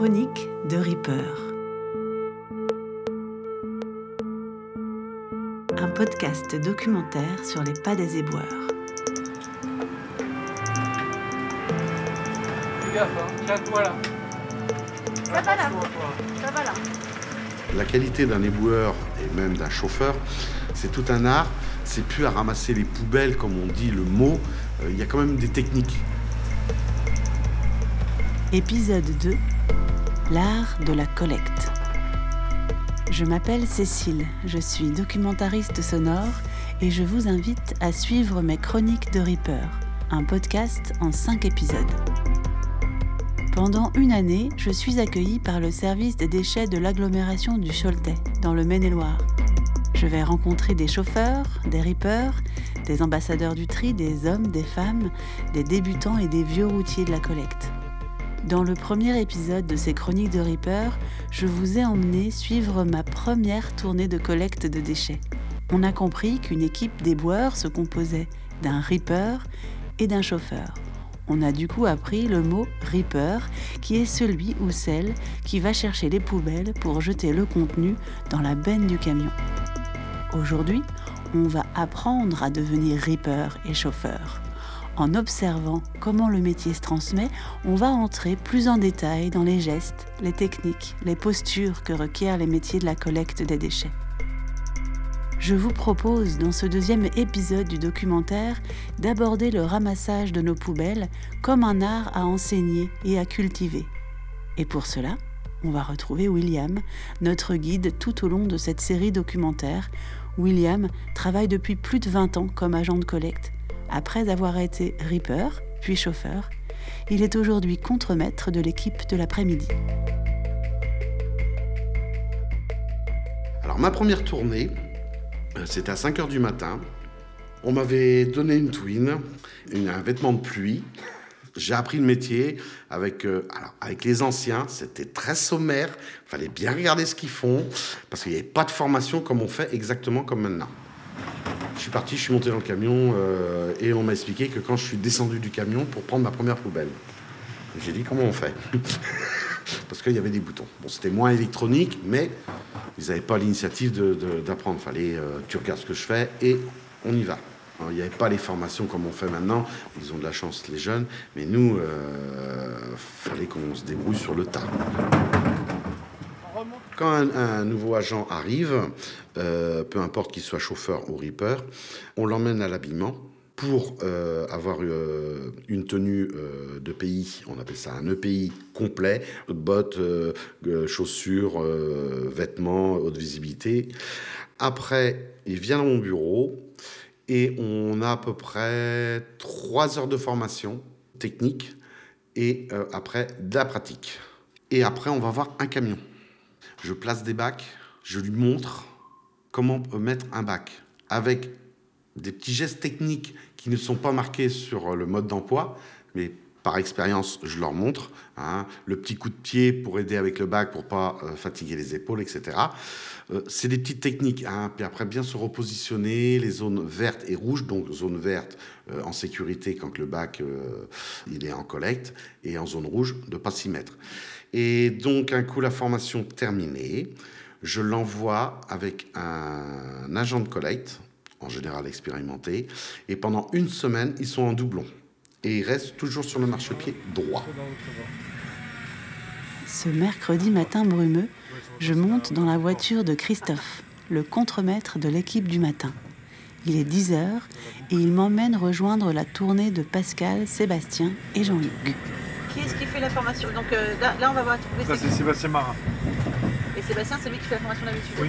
chroniques de Reaper. Un podcast documentaire sur les pas des éboueurs. Fais gaffe, hein. tiens-toi là. Ça va là. Ça va là. La qualité d'un éboueur et même d'un chauffeur, c'est tout un art. C'est plus à ramasser les poubelles, comme on dit le mot. Euh, Il y a quand même des techniques. Épisode 2 L'art de la collecte. Je m'appelle Cécile, je suis documentariste sonore et je vous invite à suivre mes chroniques de Reaper, un podcast en 5 épisodes. Pendant une année, je suis accueillie par le service des déchets de l'agglomération du Choletais, dans le Maine-et-Loire. Je vais rencontrer des chauffeurs, des rippers, des ambassadeurs du tri, des hommes, des femmes, des débutants et des vieux routiers de la collecte. Dans le premier épisode de ces chroniques de Reaper, je vous ai emmené suivre ma première tournée de collecte de déchets. On a compris qu'une équipe d'éboueurs se composait d'un Reaper et d'un chauffeur. On a du coup appris le mot Reaper, qui est celui ou celle qui va chercher les poubelles pour jeter le contenu dans la benne du camion. Aujourd'hui, on va apprendre à devenir Reaper et chauffeur. En observant comment le métier se transmet, on va entrer plus en détail dans les gestes, les techniques, les postures que requièrent les métiers de la collecte des déchets. Je vous propose dans ce deuxième épisode du documentaire d'aborder le ramassage de nos poubelles comme un art à enseigner et à cultiver. Et pour cela, on va retrouver William, notre guide tout au long de cette série documentaire. William travaille depuis plus de 20 ans comme agent de collecte après avoir été ripper, puis chauffeur, il est aujourd'hui contremaître de l'équipe de l'après-midi. Alors ma première tournée, euh, c'était à 5h du matin. On m'avait donné une twin, un vêtement de pluie. J'ai appris le métier avec, euh, les anciens, c'était très sommaire, il fallait bien regarder ce qu'ils font, parce qu'il n'y avait pas de formation comme on fait exactement comme maintenant. Je suis parti, je suis monté dans le camion euh, et on m'a expliqué que quand je suis descendu du camion pour prendre ma première poubelle, j'ai dit comment on fait Parce qu'il y avait des boutons. Bon, c'était moins électronique, mais ils n'avaient pas l'initiative de- de- d'apprendre. Fallait, euh, tu regardes ce que je fais et on y va. Alors, il n'y avait pas les formations comme on fait maintenant. Ils ont de la chance, les jeunes. Mais nous, euh, fallait qu'on se débrouille sur le tas. Quand un, nouveau agent arrive, euh, peu importe qu'il soit chauffeur ou ripper, on l'emmène à l'habillement pour euh, avoir euh, une tenue de pays, on appelle ça un EPI complet, bottes, chaussures, vêtements, haute visibilité. Après, il vient dans mon bureau et on a à peu près trois heures de formation technique et après de la pratique. Et après, on va voir un camion. Je place des bacs, je lui montre comment mettre un bac avec des petits gestes techniques qui ne sont pas marqués sur le mode d'emploi, mais par expérience, je leur montre. hein, le petit coup de pied pour aider avec le bac, pour pas euh, fatiguer les épaules, etc. Euh, c'est des petites techniques. hein, puis après, bien se repositionner, les zones vertes et rouges. Donc, zone verte euh, en sécurité quand le bac il est en collecte, et en zone rouge, de pas s'y mettre. Et donc, un coup la formation terminée, je l'envoie avec un agent de collecte, en général expérimenté, et pendant une semaine, ils sont en doublon. Et ils restent toujours sur le marchepied droit. Ce mercredi matin brumeux, je monte dans la voiture de Christophe, le contremaître de l'équipe du matin. Il est 10 heures et il m'emmène rejoindre la tournée de Pascal, Sébastien et Jean-Luc. Qui est-ce qui fait la formation Donc euh, là, là, on va voir trouver Ça, c'est Sébastien Marin. Et Sébastien, c'est lui qui fait la formation d'habitude. Oui.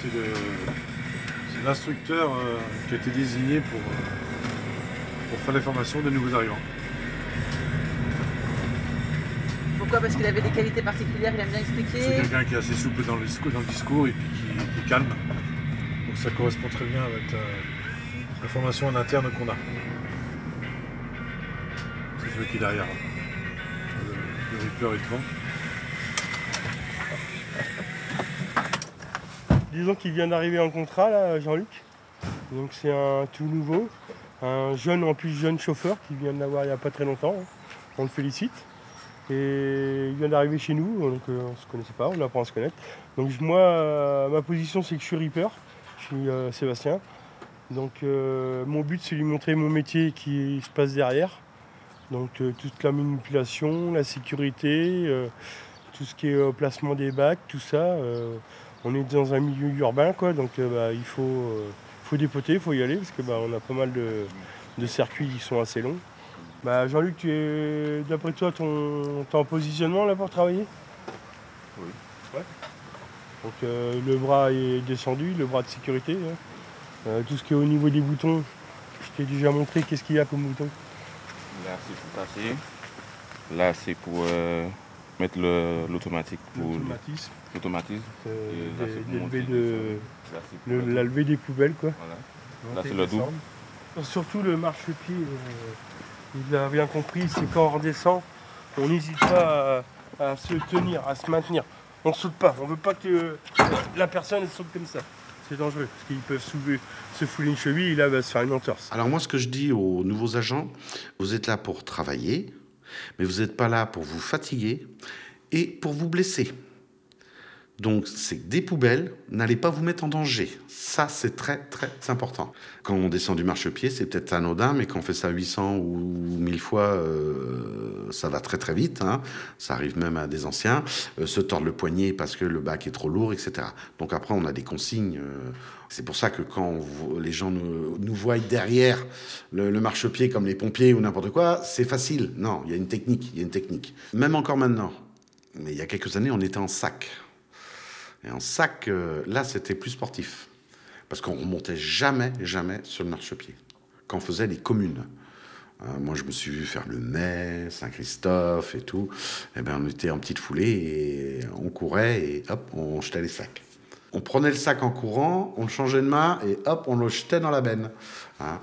C'est le- c'est l'instructeur euh, qui a été désigné pour, euh, pour faire la formation des nouveaux arrivants. Pourquoi? Parce qu'il avait des qualités particulières, il aime bien C'est expliquer. quelqu'un qui est assez souple dans le discours, dans le discours et puis qui, qui est calme. Donc ça correspond très bien avec la, la formation en interne qu'on a. C'est celui qui est derrière. Le, le Reaper est devant. Disons qu'il vient d'arriver en contrat, là, Jean-Luc. Donc c'est un tout nouveau, un jeune, en plus jeune chauffeur qui vient de l'avoir il n'y a pas très longtemps. On le félicite. Et il vient d'arriver chez nous, donc euh, on ne se connaissait pas, on apprend à se connaître. Donc moi, euh, ma position c'est que je suis Reaper, je suis euh, Sébastien. Donc mon but c'est lui montrer mon métier qui se passe derrière. Donc toute la manipulation, la sécurité, tout ce qui est placement des bacs, tout ça. on est dans un milieu urbain quoi, donc bah, il faut, faut dépoter, il faut y aller parce que bah, on a pas mal de, de circuits qui sont assez longs. Bah, Jean-Luc, tu es d'après toi ton, ton positionnement là pour travailler? Oui. Ouais. Donc euh, le bras est descendu, le bras de sécurité. hein. Euh, tout ce qui est au niveau des boutons, je t'ai déjà montré qu'est-ce qu'il y a comme bouton. Là, c'est pour passer. Là, c'est pour euh, mettre le- l'automatique. Pour L'automatisme, l'automatisme. euh, la levée des poubelles quoi. Voilà. Là, c'est le descendre. Surtout le marchepied, euh, il a bien compris, c'est quand on redescend, on n'hésite pas à, à se tenir, à se maintenir. On ne saute pas, on ne veut pas que la personne saute comme ça. C'est dangereux, parce qu'ils peuvent soulever, se fouler une cheville et là, elle va se faire une entorse. Alors moi, ce que je dis aux nouveaux agents, vous êtes là pour travailler, mais vous n'êtes pas là pour vous fatiguer et pour vous blesser. Donc, c'est des poubelles, n'allez pas vous mettre en danger. Ça, c'est très, très important. Quand on descend du marchepied, c'est peut-être anodin, mais quand on fait ça 800 ou 1000 fois, euh, ça va très, très vite. hein. Ça arrive même à des anciens. Euh, se tordre le poignet parce que le bac est trop lourd, etc. Donc, après, on a des consignes. euh, c'est pour ça que quand les gens nous, nous voient derrière le, le marchepied comme les pompiers ou n'importe quoi, c'est facile. Non, il y a une technique, il y a une technique. Même encore maintenant. Mais il y a quelques années, on était en sac. Et en sac, euh, là, c'était plus sportif. Parce qu'on remontait jamais, jamais sur le marchepied. Quand on faisait les communes. Euh, moi, je me suis vu faire le Mai, Saint-Christophe et tout. Eh ben, on était en petite foulée et on courait et hop, on jetait les sacs. On prenait le sac en courant, on le changeait de main et hop, on le jetait dans la benne. Hein.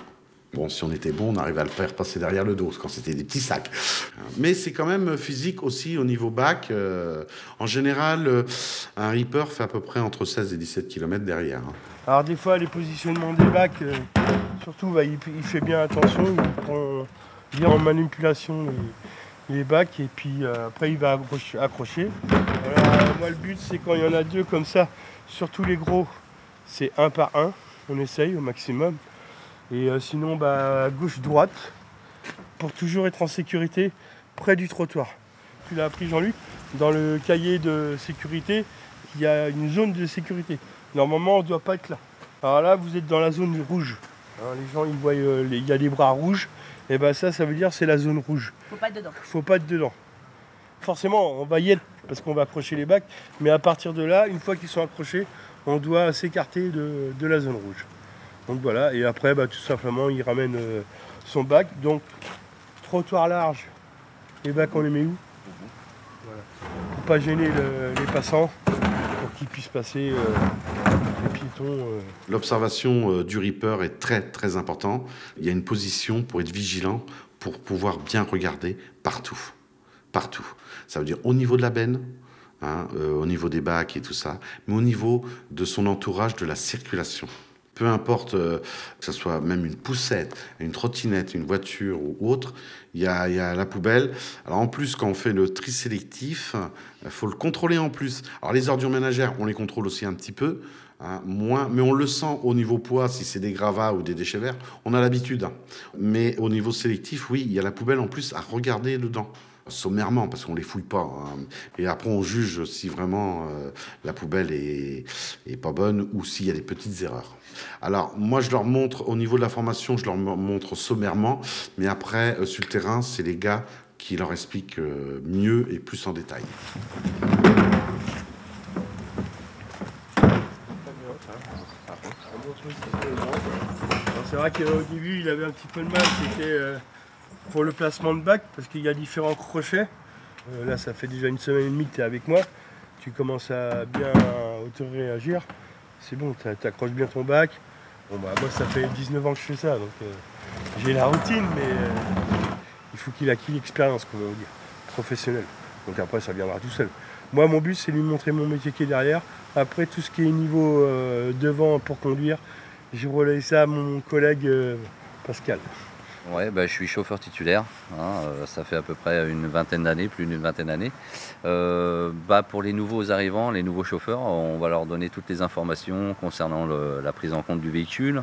Bon, si on était bon, on arrivait à le faire passer derrière le dos, quand c'était des petits sacs. Mais c'est quand même physique aussi au niveau bac. Euh, en général, euh, un Reaper fait à peu près entre 16 et 17 km derrière. hein. Alors des fois, les positionnements des bacs, euh, surtout, bah, il, fait bien attention, il prend bien en manipulation les, bacs et puis après il va accrocher. moi le but c'est quand il y en a deux comme ça, surtout les gros, c'est un par un, on essaye au maximum. Et euh, sinon bah gauche-droite, pour toujours être en sécurité près du trottoir. Tu l'as appris Jean-Luc, dans le cahier de sécurité, il y a une zone de sécurité. Normalement, on ne doit pas être là. Alors là, vous êtes dans la zone rouge. Alors, les gens, ils voient, euh, les- il y a des bras rouges. Et ben ça, ça veut dire c'est la zone rouge. Faut pas être dedans. Faut pas être dedans. Forcément, on va y être parce qu'on va accrocher les bacs. Mais à partir de là, une fois qu'ils sont accrochés, on doit s'écarter de, de la zone rouge. Donc voilà. Et après, bah, tout simplement, il ramène euh, son bac. Donc, trottoir large. Les bacs, on les met où? Voilà. Pour pas gêner le- les passants, pour qu'ils puissent passer euh, les piétons. euh, L'observation du Reaper est très très important. Il y a une position pour être vigilant, pour pouvoir bien regarder partout. Partout. Ça veut dire au niveau de la benne, hein, au niveau des bacs et tout ça, mais au niveau de son entourage, de la circulation. Peu importe euh, que ce soit même une poussette, une trottinette, une voiture ou autre, il y a, la poubelle. Alors en plus, quand on fait le tri sélectif, il faut le contrôler en plus. Alors les ordures ménagères, on les contrôle aussi un petit peu, hein, moins, mais on le sent au niveau poids, si c'est des gravats ou des déchets verts, on a l'habitude. hein. Mais au niveau sélectif, oui, il y a la poubelle en plus à regarder dedans. Sommairement, parce qu'on les fouille pas. hein. Et après, on juge si vraiment euh, la poubelle est, pas bonne ou s'il y a des petites erreurs. Alors, moi, je leur montre, au niveau de la formation, je leur mo- montre sommairement, mais après, euh, sur le terrain, c'est les gars qui leur expliquent euh, mieux et plus en détail. C'est vrai qu'au début, il avait un petit peu de mal, c'était pour le placement de bac, parce qu'il y a différents crochets. Euh, là, ça fait déjà une semaine et demie que tu es avec moi. Tu commences à bien auto-réagir. C'est bon, tu accroches bien ton bac. Bon, bah, moi, ça fait 19 ans que je fais ça, donc euh, j'ai la routine, mais euh, il faut qu'il acquiert l'expérience, comment dire, professionnelle. Donc après, ça viendra tout seul. Moi, mon but, c'est lui montrer mon métier qui est derrière. Après, tout ce qui est niveau devant pour conduire, j'ai relayé ça à mon collègue Pascal. Ouais, bah, je suis chauffeur titulaire. hein, euh, ça fait à peu près une vingtaine d'années, plus d'une vingtaine d'années. Euh, bah, pour les nouveaux arrivants, les nouveaux chauffeurs, on va leur donner toutes les informations concernant le- la prise en compte du véhicule.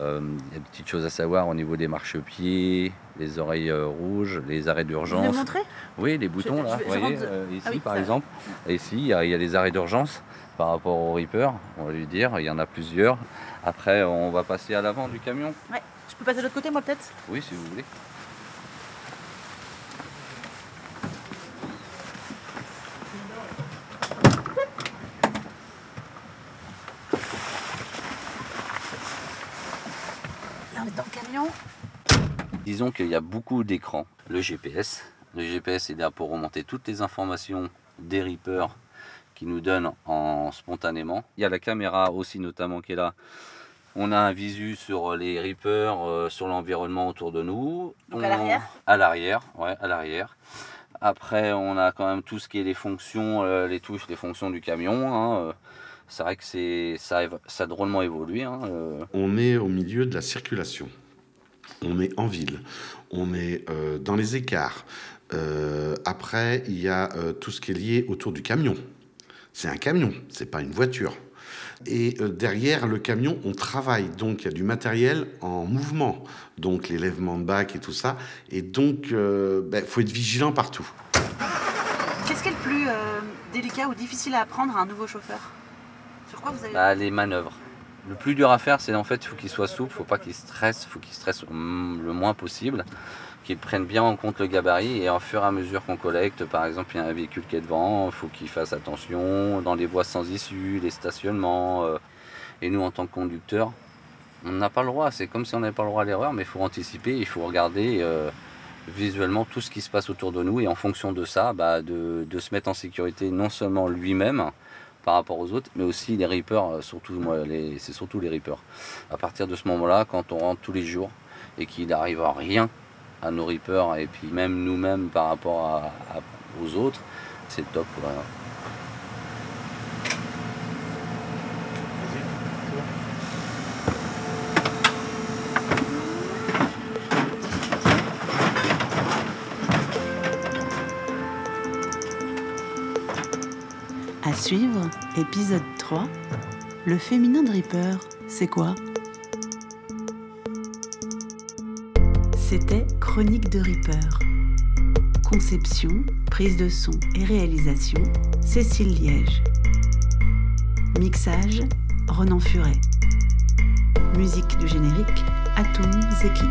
Euh, Il y a des petites choses à savoir au niveau des marchepieds, les oreilles euh, rouges, les arrêts Vous d'urgence. montrer? Oui, les boutons je là, vous voyez, ici Ah oui, par ça. exemple. Ici, il y, a- il y a les arrêts d'urgence par rapport au Reaper, on va lui dire, il y en a plusieurs. Après, on va passer à l'avant du camion. Ouais. Peux passer de l'autre côté, moi, peut-être? Oui, si vous voulez. Là, on est dans le camion. Disons qu'il y a beaucoup d'écrans. Le GPS. Le GPS est là pour remonter toutes les informations des Reapers qui nous donnent en spontanément. Il y a la caméra aussi notamment qui est là. On a un visu sur les Reapers, euh, sur l'environnement autour de nous. Donc à On- l'arrière À l'arrière, ouais, à l'arrière. Après, on a quand même tout ce qui est les fonctions, euh, les touches, les fonctions du camion. hein, euh. C'est vrai que c'est ça, a évo- ça a drôlement évolué. hein, euh. On est au milieu de la circulation. On est en ville. On est euh, dans les écarts. Euh, après, il y a euh, tout ce qui est lié autour du camion. C'est un camion, c'est pas une voiture. Et euh, derrière le camion, on travaille. Donc, il y a du matériel en mouvement. Donc, les lèvements de bac et tout ça. Et donc, il faut être vigilant partout. Qu'est-ce qui est le plus euh, délicat ou difficile à apprendre à un nouveau chauffeur? Sur quoi vous avez. Bah, les manœuvres. Le plus dur à faire, c'est en fait, il faut qu'il soit souple, faut pas qu'il stresse, faut qu'il stresse mm, le moins possible, qu'il prenne bien en compte le gabarit et au fur et à mesure qu'on collecte, par exemple, il y a un véhicule qui est devant, il faut qu'il fasse attention dans les voies sans issue, les stationnements. euh, et nous, en tant que conducteurs, on n'a pas le droit. C'est comme si on n'avait pas le droit à l'erreur, mais il faut anticiper, il faut regarder euh, visuellement tout ce qui se passe autour de nous et en fonction de ça, bah, de, de se mettre en sécurité non seulement lui-même par rapport aux autres, mais aussi les reapers, euh, surtout moi, c'est surtout les reapers. À partir de ce moment-là, quand on rentre tous les jours et qu'il n'arrive à rien à nos reapers et puis même nous-mêmes par rapport aux autres, c'est top. voilà. À suivre, épisode 3. Le féminin de Reaper, c'est quoi? C'était Chronique de Reaper. Conception, prise de son et réalisation, Cécile Liège. Mixage, Renan Furet. Musique du générique, Atum Zeki.